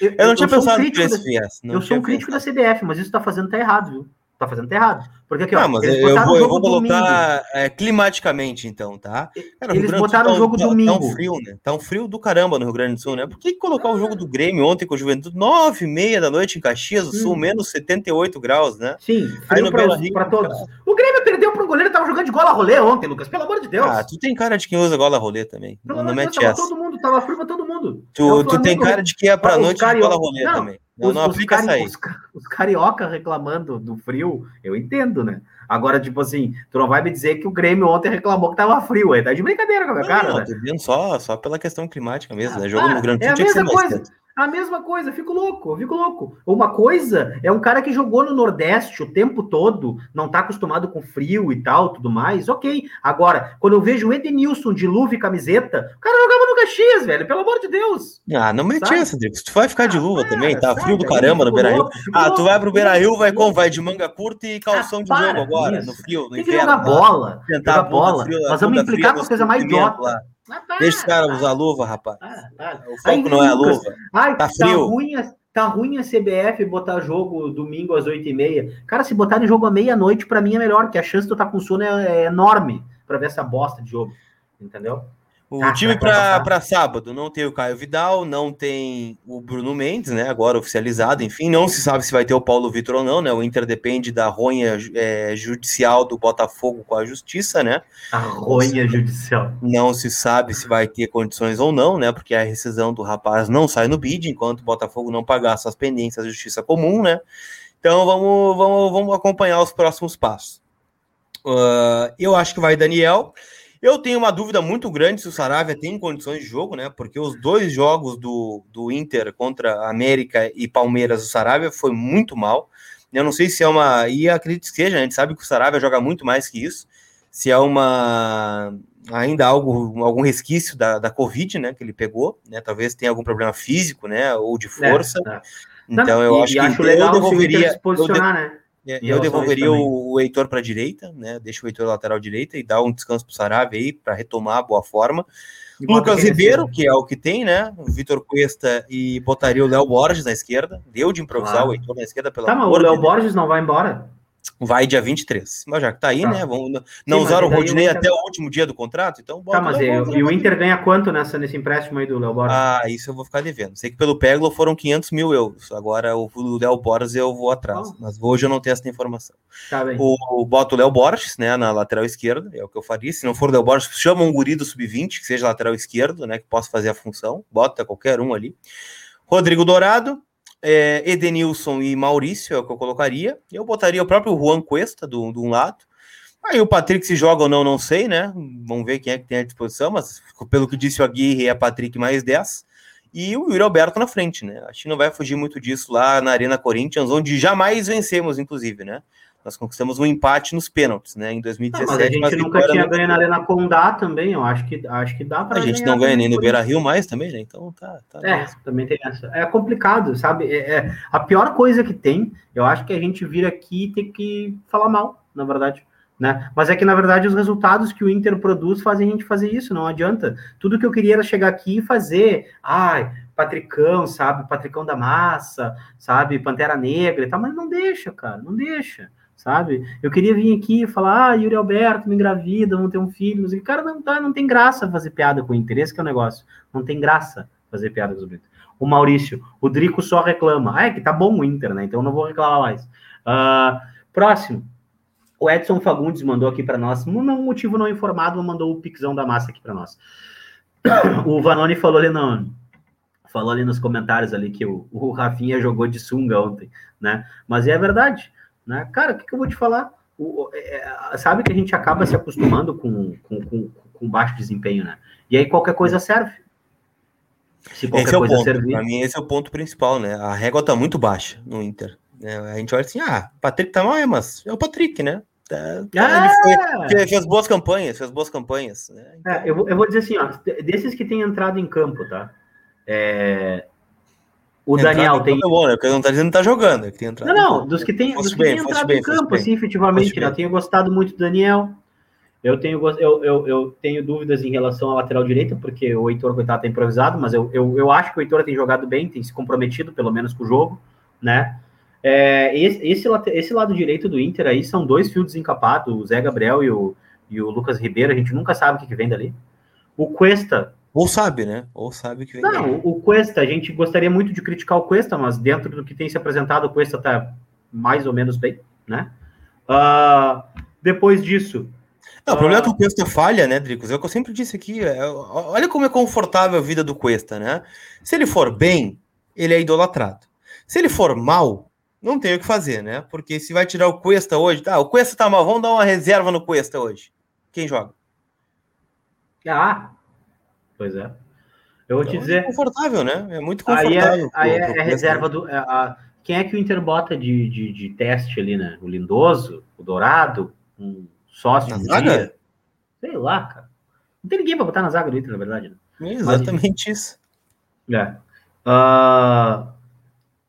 eu, eu não tinha pensado um nesse viés. Eu sou um crítico da CBF, mas isso tá fazendo tá errado, viu? Tá fazendo tá errado. Porque aqui, ó. mas eu vou, eu vou colocar é, climaticamente, então, tá? Cara, eles botaram o jogo tá, domingo. Tá um frio, né? Tá um frio do caramba no Rio Grande do Sul, né? Por que colocar o jogo do Grêmio ontem com o Juventude? Nove e meia da noite em Caxias do Sul, menos 78 graus, né? Sim, frio pra, Rio, pra todos. Cara... O Grêmio perdeu pro goleiro, tava jogando de gola rolê ontem, Lucas. Pelo amor de Deus. Ah, tu tem cara de quem usa gola rolê também. Pelo não, não mete Deus, essa. Todo mundo, tava frio pra todo mundo. Tu, é tu tem cara de que é pra noite de gola rolê também. Não, os, não aplica os, cari os, os carioca reclamando do frio, eu entendo, né? Agora, tipo assim, tu não vai me dizer que o Grêmio ontem reclamou que tava frio, aí tá de brincadeira com a minha cara. Não, né? tô vendo só, só pela questão climática mesmo, ah, né? Jogo no Grande É a mesma coisa. A mesma coisa, fico louco, fico louco. Uma coisa é um cara que jogou no Nordeste o tempo todo, não tá acostumado com frio e tal, tudo mais, ok. Agora, quando eu vejo o Edenilson de luva e camiseta, o cara jogava no Caxias, velho, pelo amor de Deus. Ah, não mete essa, Drico. Tu vai ficar de luva ah, também, tá frio do caramba no Beira Rio. Ah, tu vai pro Beira Rio, vai como? Vai de manga curta e calção ah, de jogo agora, isso. no frio, no Tem inverno. Tem que jogar bola, tentar jogar bola. Frio, Nós vamos implicar com a coisa mais idiota. Tá. Deixa os caras usar luva, rapaz. Tá. O foco não é a luva. Ai, tá, tá frio. Tá ruim, a, tá ruim a CBF botar jogo domingo às 8h30. Cara, se botarem jogo à meia-noite, para mim é melhor, porque a chance de eu estar com sono é, é enorme para ver essa bosta de jogo. Entendeu? O ah, time para sábado não tem o Caio Vidal, não tem o Bruno Mendes, né? Agora oficializado, enfim, não se sabe se vai ter o Paulo Vitor ou não, né? O Inter depende da ronha é, judicial do Botafogo com a justiça, né? A ronha judicial. Não se sabe se vai ter condições ou não, né? Porque a rescisão do rapaz não sai no bid enquanto o Botafogo não pagar suas pendências da justiça comum, né? Então vamos, vamos, vamos acompanhar os próximos passos. Uh, eu acho que vai Daniel. Eu tenho uma dúvida muito grande se o Saravia tem condições de jogo, né? Porque os dois jogos do, do Inter contra América e Palmeiras, o Saravia foi muito mal. Eu não sei se é uma. E acredito que seja, a gente sabe que o Saravia joga muito mais que isso. Se é uma. Ainda algo, algum resquício da, da Covid, né? Que ele pegou, né? Talvez tenha algum problema físico, né? Ou de é, força. É, é. Então eu e, acho e que acho legal eu devolveria. Se posicionar, eu, né? É, eu devolveria o, o Heitor para a direita, né? Deixa o Heitor lateral direita e dá um descanso para o Sarave aí para retomar a boa forma. E Lucas Ribeiro, que é o que tem, né? O Vitor Cuesta e botaria o Léo Borges na esquerda. Deu de improvisar claro. o Heitor na esquerda pela Tá, mas o Léo Borges não vai embora? Vai dia 23. Mas já que tá aí, tá. né? Vamos, não Sim, usaram o Rodinei até o último dia do contrato, então Tá, mas e, e o Inter ganha quanto nessa, nesse empréstimo aí do Léo Borges? Ah, isso eu vou ficar devendo. Sei que pelo Peglo foram 500 mil euros. Agora o Léo Borges eu vou atrás. Oh. Mas hoje eu não tenho essa informação. Tá bem. O, o boto o Léo Borges, né, na lateral esquerda, é o que eu faria. Se não for o Léo Borges, chama um guri do sub-20, que seja lateral esquerdo, né, que possa fazer a função. Bota qualquer um ali. Rodrigo Dourado, é, Edenilson e Maurício é o que eu colocaria. Eu botaria o próprio Juan Cuesta do, do um lado. Aí o Patrick se joga ou não, não sei, né? Vamos ver quem é que tem à disposição, mas pelo que disse o Aguirre, é Patrick mais 10. E o Yuri Alberto na frente, né? Acho que não vai fugir muito disso lá na Arena Corinthians, onde jamais vencemos, inclusive, né? Nós conquistamos um empate nos pênaltis, né? Em 2017. Não, mas a gente nunca tinha ganho na Arena Condá também, eu acho que, acho que dá para. A gente não ganha nem no Beira Rio mais também, né? Então tá. tá é, mesmo. também tem essa. É complicado, sabe? É, é, a pior coisa que tem, eu acho que a gente vir aqui e tem que falar mal, na verdade. Né? Mas é que, na verdade, os resultados que o Inter produz fazem a gente fazer isso, não adianta. Tudo que eu queria era chegar aqui e fazer. Ai, Patricão, sabe? Patricão da massa, sabe? Pantera Negra e tal, mas não deixa, cara, não deixa sabe? Eu queria vir aqui e falar, ah, Yuri Alberto me engravida, vamos ter um filho, mas cara, não, tá, não tem graça fazer piada com o interesse que é o negócio. Não tem graça fazer piada com o Maurício, o Drico só reclama. Ah, é que tá bom o Inter, né? Então não vou reclamar mais. Uh, próximo. O Edson Fagundes mandou aqui para nós, um motivo não informado, mandou o pixão da massa aqui para nós. [coughs] O Vanoni falou ali no, falou ali nos comentários ali que o, o Rafinha jogou de sunga ontem, né? Mas é verdade. Né? Cara, o que, que eu vou te falar? O, é, é, sabe que a gente acaba se acostumando com, com, com, com, baixo desempenho, né? E aí qualquer coisa serve. Se qualquer esse é coisa servir. Para mim, esse é o ponto principal, né? A régua tá muito baixa no Inter. Né? A gente olha assim, ah, o Patrick tá mal, é, mas é o Patrick, né? Tá, ah! Ele foi, fez boas campanhas, fez boas campanhas. Né? Então... É, eu, vou, eu vou dizer assim, ó, desses que têm entrado em campo, tá? É, o Daniel tem. É bom, né? Porque não tá dizendo que tá jogando. Que tem entrado não, não, dos que tem, dos que bem, tem entrado bem, em campo, assim, efetivamente. Né? Eu tenho gostado muito do Daniel. Eu tenho, eu, eu, eu tenho dúvidas em relação à lateral direita, porque o Heitor, coitado, tá improvisado, mas eu, eu, eu acho que o Heitor tem jogado bem, tem se comprometido, pelo menos, com o jogo, né? É, esse, esse, esse lado direito do Inter aí são dois fios desencapados, o Zé Gabriel e o, e o Lucas Ribeiro, a gente nunca sabe o que, que vem dali. O Cuesta ou sabe, né? Ou sabe que vem. Não, o Cuesta, a gente gostaria muito de criticar o Cuesta, mas dentro do que tem se apresentado, o Cuesta tá mais ou menos bem, né? Uh, depois disso. Não, uh... o problema é que o Cuesta falha, né, Dricos? É o que eu sempre disse aqui. É, olha como é confortável a vida do Cuesta, né? Se ele for bem, ele é idolatrado. Se ele for mal, não tem o que fazer, né? Porque se vai tirar o Cuesta hoje, tá, o Cuesta tá mal, vamos dar uma reserva no Cuesta hoje. Quem joga? Ah, Pois é. Eu vou então, te dizer. É confortável, né? É muito confortável. Aí é, aí é, é reserva do. É, a, quem é que o Inter bota de, de, de, teste ali, né? O Lindoso, o Dourado, um sócio na zaga? Sei lá, cara. Não tem ninguém para botar na zaga do Inter, na verdade. Né? É exatamente Mas, isso. É. Uh,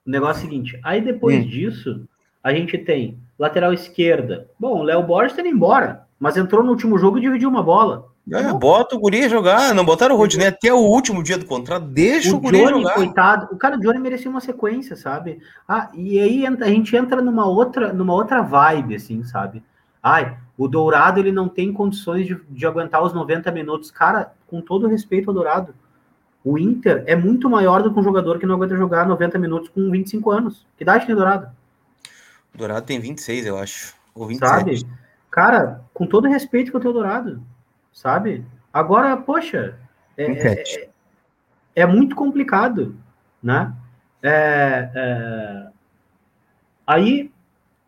o negócio é o seguinte: aí depois hum. disso, a gente tem lateral esquerda. Bom, o Léo Borges tá indo embora, mas entrou no último jogo e dividiu uma bola. É, bota o Guri jogar, não botaram o Rodinei até o último dia do contrato, deixa o, o Guri Johnny, jogar. coitado, o cara, o Johnny merecia uma sequência, sabe? Ah, e aí a gente entra numa outra, numa outra vibe, assim, sabe? Ai, o Dourado, ele não tem condições de, de aguentar os 90 minutos. Cara, com todo respeito ao Dourado, o Inter é muito maior do que um jogador que não aguenta jogar 90 minutos com 25 anos. Que idade tem Dourado? O Dourado tem 26, eu acho. Ou 27. Sabe? Cara, com todo respeito com o teu Dourado sabe? Agora, poxa, é, é, é, é muito complicado, né? É, é, aí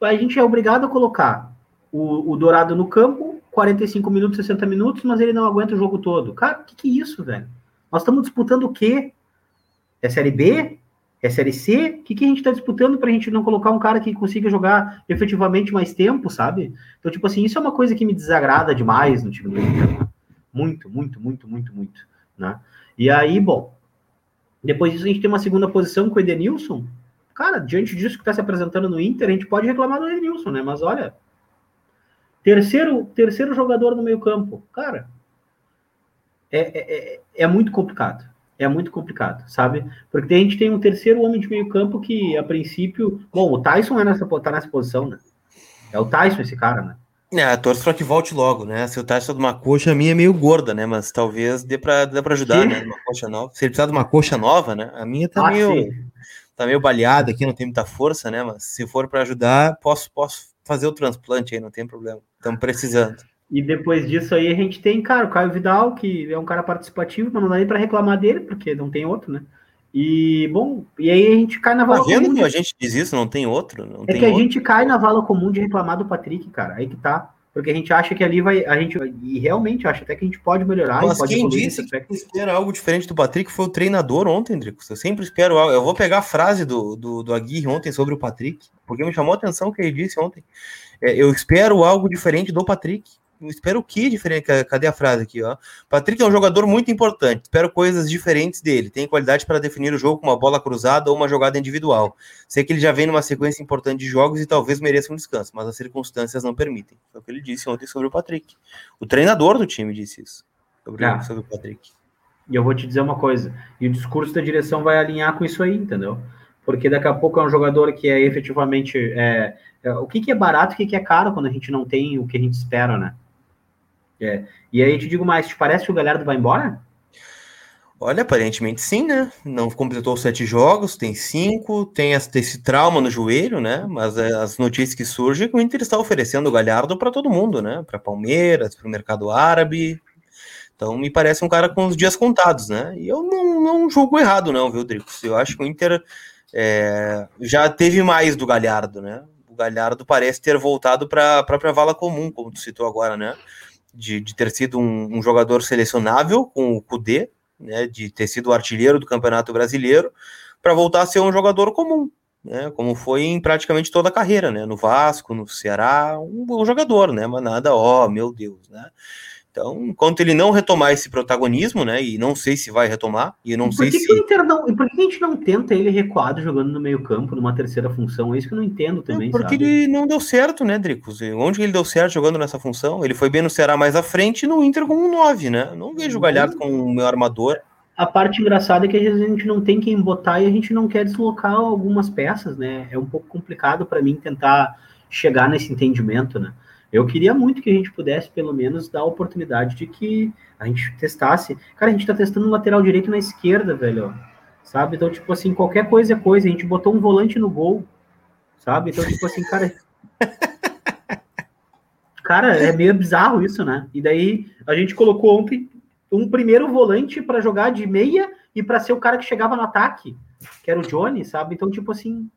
a gente é obrigado a colocar o, o Dourado no campo 45 minutos, 60 minutos, mas ele não aguenta o jogo todo. Cara, o que, que é isso, velho? Nós estamos disputando o quê? É Série B? É Série C? O que, que a gente está disputando para a gente não colocar um cara que consiga jogar efetivamente mais tempo, sabe? Então, tipo assim, isso é uma coisa que me desagrada demais no time do Inter. Muito, muito, muito, muito, muito. Né? E aí, bom, depois disso a gente tem uma segunda posição com o Edenilson. Cara, diante disso que está se apresentando no Inter, a gente pode reclamar do Edenilson, né? Mas olha, terceiro, terceiro jogador no meio campo, cara, é, é, é, é muito complicado é muito complicado, sabe? Porque a gente tem um terceiro homem de meio campo que, a princípio. Bom, o Tyson é nessa, tá nessa posição, né? É o Tyson esse cara, né? É, torço pra que volte logo, né? Se o Tyson de uma coxa, a minha é meio gorda, né? Mas talvez dê pra, dê pra ajudar, sim. né? Uma coxa nova. Se ele precisar de uma coxa nova, né? A minha tá ah, meio. Sim. Tá meio baleada aqui, não tem muita força, né? Mas se for para ajudar, posso, posso fazer o transplante aí, não tem problema. Estamos precisando. E depois disso aí a gente tem, cara, o Caio Vidal, que é um cara participativo, mas não dá nem para reclamar dele, porque não tem outro, né? E, bom, e aí a gente cai na vala tá vendo comum. De... a gente diz isso? Não tem outro? Não é tem que outro. a gente cai na vala comum de reclamar do Patrick, cara. Aí que tá. Porque a gente acha que ali vai. A gente, e realmente acha até que a gente pode melhorar. Mas pode quem disse que espera algo diferente do Patrick foi o treinador ontem, Dricos. Eu sempre espero algo. Eu vou pegar a frase do, do, do Aguirre ontem sobre o Patrick, porque me chamou a atenção o que ele disse ontem. É, eu espero algo diferente do Patrick espero o que diferente? Cadê a frase aqui, ó? Patrick é um jogador muito importante. Espero coisas diferentes dele. Tem qualidade para definir o jogo com uma bola cruzada ou uma jogada individual. Sei que ele já vem numa sequência importante de jogos e talvez mereça um descanso, mas as circunstâncias não permitem. Foi o que ele disse ontem sobre o Patrick. O treinador do time disse isso sobre, ah. sobre o Patrick. E eu vou te dizer uma coisa. E o discurso da direção vai alinhar com isso aí, entendeu? Porque daqui a pouco é um jogador que é efetivamente. É, é, o que, que é barato e o que, que é caro quando a gente não tem o que a gente espera, né? É. E aí te digo mais, te parece que o Galhardo vai embora? Olha, aparentemente sim, né? Não completou sete jogos, tem cinco, tem esse trauma no joelho, né? Mas é, as notícias que surgem é que o Inter está oferecendo o Galhardo para todo mundo, né? Para Palmeiras, para o mercado árabe. Então me parece um cara com os dias contados, né? E eu não, não julgo errado, não, viu? Eu acho que o Inter é, já teve mais do Galhardo, né? O Galhardo parece ter voltado para a própria vala comum, como tu citou agora, né? De, de ter sido um, um, jogador selecionável com o Cudê, né, de ter sido artilheiro do Campeonato Brasileiro, para voltar a ser um jogador comum, né, como foi em praticamente toda a carreira, né, no Vasco, no Ceará, um bom jogador, né, mas nada, ó, oh, meu Deus, né. Então, enquanto ele não retomar esse protagonismo, né, e não sei se vai retomar, e não por sei que se... Que não, por que a gente não tenta ele recuado jogando no meio campo, numa terceira função? É isso que eu não entendo também, é Porque sabe? ele não deu certo, né, Dricos? Onde ele deu certo jogando nessa função? Ele foi bem no Ceará mais à frente e no Inter como um 9, né? Não vejo o Galhardo como um meu armador. A parte engraçada é que às vezes a gente não tem quem botar e a gente não quer deslocar algumas peças, né? É um pouco complicado para mim tentar chegar nesse entendimento, né? Eu queria muito que a gente pudesse, pelo menos, dar a oportunidade de que a gente testasse. Cara, a gente tá testando lateral direito na esquerda, velho. Sabe? Então, tipo assim, qualquer coisa é coisa. A gente botou um volante no gol. Sabe? Então, tipo assim, cara. [laughs] Cara, é meio bizarro isso, né? E daí a gente colocou ontem um primeiro volante para jogar de meia e para ser o cara que chegava no ataque, que era o Johnny, sabe? Então, tipo assim,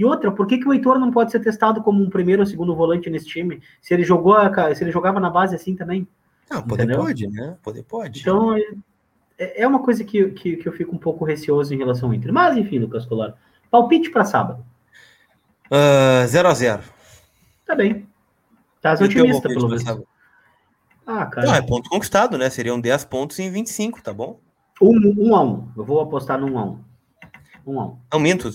e outra, por que, que o Heitor não pode ser testado como um primeiro ou segundo volante nesse time? Se ele jogou, se ele jogava na base assim também? Não, poder entendeu? pode, né? Poder pode. Então, é, é uma coisa que, que, que, eu fico um pouco receoso em relação ao Inter. Mas, enfim, Lucas Colar. Palpite para sábado. 0 uh, a 0 Tá bem. Tá otimista, pelo menos. Ah, cara. Não, é ponto conquistado, né? Seriam 10 pontos em 25, tá bom? 1 um, um a 1. Um. Eu vou apostar no 1 um a 1. Um. 1 a 1. Aumento,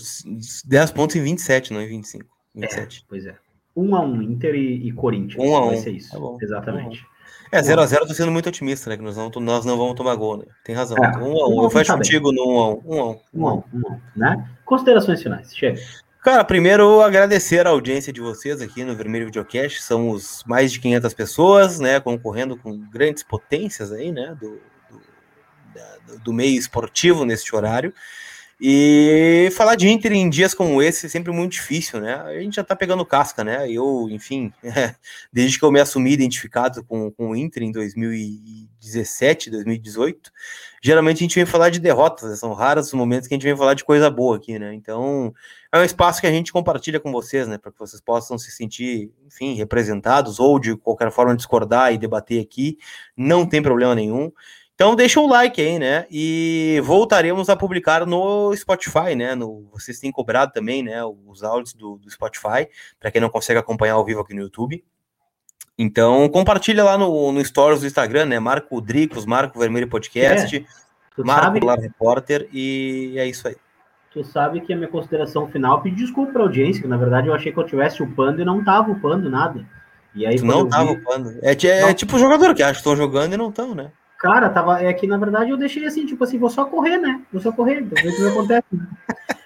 10 pontos em 27, não em 25. 27. É, pois é. 1 a 1 Inter e, e Corinthians. 1 a 1. Vai ser isso. Tá Exatamente. É, 0 a 0 tô sendo muito otimista, né? Que nós não, nós não vamos tomar gol, né? Tem razão. 1 é, a 1. Eu fecho contigo no 1 a 1. 1 a 1. 1 a 1. 1 a 1. Né? Considerações finais. Chega. Cara, primeiro agradecer a audiência de vocês aqui no Vermelho Videocast. Somos mais de 500 pessoas, né? Concorrendo com grandes potências aí, né? Do, do, da, do meio esportivo neste horário. E falar de Inter em dias como esse é sempre muito difícil, né? A gente já tá pegando casca, né? Eu, enfim, [laughs] desde que eu me assumi identificado com, com o Inter em 2017, 2018, geralmente a gente vem falar de derrotas, né? são raros os momentos que a gente vem falar de coisa boa aqui, né? Então, é um espaço que a gente compartilha com vocês, né? Para que vocês possam se sentir, enfim, representados ou de qualquer forma discordar e debater aqui, não tem problema nenhum. Então deixa um like aí, né? E voltaremos a publicar no Spotify, né? No, vocês têm cobrado também, né? Os áudios do, do Spotify, para quem não consegue acompanhar ao vivo aqui no YouTube. Então compartilha lá no, no Stories do Instagram, né? Marco Dricos, Marco Vermelho Podcast, É, Marco sabe, Lar Repórter, e é isso aí. tu sabe que a minha consideração final, pedir desculpa pra audiência, que na verdade eu achei que eu estivesse upando e não tava upando nada. E aí não tava vi- upando. É, é Não. tipo jogador que acha que estão jogando e não estão, né? Cara, tava, é que na verdade eu deixei assim, tipo assim, vou só correr, né? Vou só correr, ver o que acontece.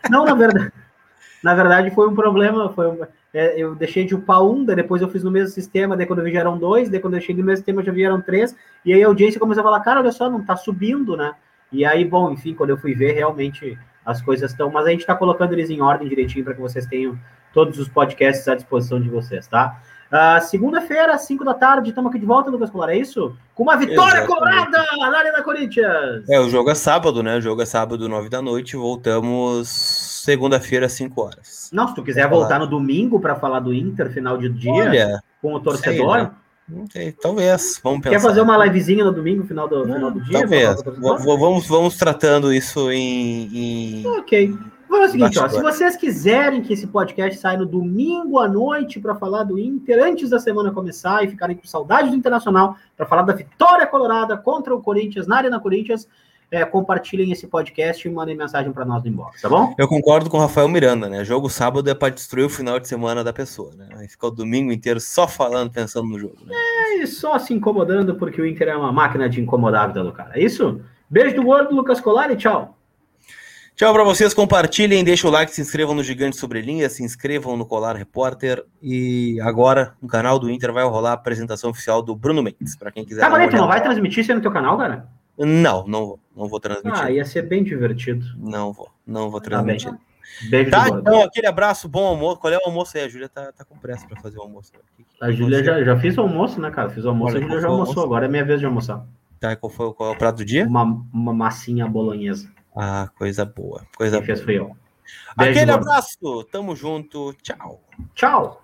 Não, na verdade, [laughs] na verdade foi um problema, foi um- é, eu deixei de upar um, daí depois eu fiz no mesmo sistema, daí quando eu vi já eram dois, daí quando eu cheguei no mesmo sistema já vieram três, e aí a audiência começou a falar, cara, olha só, não tá subindo, né? E aí, bom, enfim, quando eu fui ver, realmente as coisas estão, mas a gente tá colocando eles em ordem direitinho para que vocês tenham todos os podcasts à disposição de vocês, tá? Ah, Segunda-feira, às 5 da tarde, estamos aqui de volta, Lucas Colar, é isso? Com uma vitória Exatamente. colorada na Arena Corinthians! É, o jogo é sábado, né? O jogo é sábado, 9 da noite. Voltamos segunda-feira, às 5 horas. Não, se tu quiser voltar no domingo para falar do Inter, final de dia, Olha, com o torcedor, sei, né? não sei, talvez. Vamos pensar. quer fazer uma livezinha no domingo, final do, final do dia? Talvez. Vamos, vamos tratando isso em. em- Ok. Vamos ao seguinte, ó, se vocês quiserem que esse podcast saia no domingo à noite para falar do Inter, antes da semana começar e ficarem com saudade do Internacional, para falar da vitória colorada contra o Corinthians, na Arena Corinthians, é, compartilhem esse podcast e mandem mensagem para nós no inbox, tá bom? Eu concordo com o Rafael Miranda, né? Jogo sábado é para destruir o final de semana da pessoa, né? Aí fica o domingo inteiro só falando, pensando no jogo. Né? E só se incomodando porque o Inter é uma máquina de incomodar a vida do cara. É isso? Beijo do gordo, Lucas Colari, tchau. Tchau pra vocês, compartilhem, deixem o like, se inscrevam no Gigante Sobre Linha, se inscrevam no Colar Repórter. E agora, no canal do Inter, vai rolar a apresentação oficial do Bruno Mendes, para quem quiser. Tá, Valente, não vai transmitir isso aí no teu canal, cara? Não, não vou. Não vou transmitir. Ah, ia ser bem divertido. Não vou. Não vou Tá transmitir. Beijo Tá, do gordo. então aquele abraço, bom almoço. Qual é o almoço aí? A Júlia tá, tá com pressa pra fazer o almoço. O que- A Júlia já, já fiz o almoço, né, cara? Fiz o almoço, Olha, a Júlia já almoçou. almoço? Agora é minha vez de almoçar. Tá, qual foi qual é o prato do dia? Uma, uma massinha bolonhesa. Ah, coisa boa. Coisa fez boa. Aquele abraço, tamo junto, tchau. Tchau.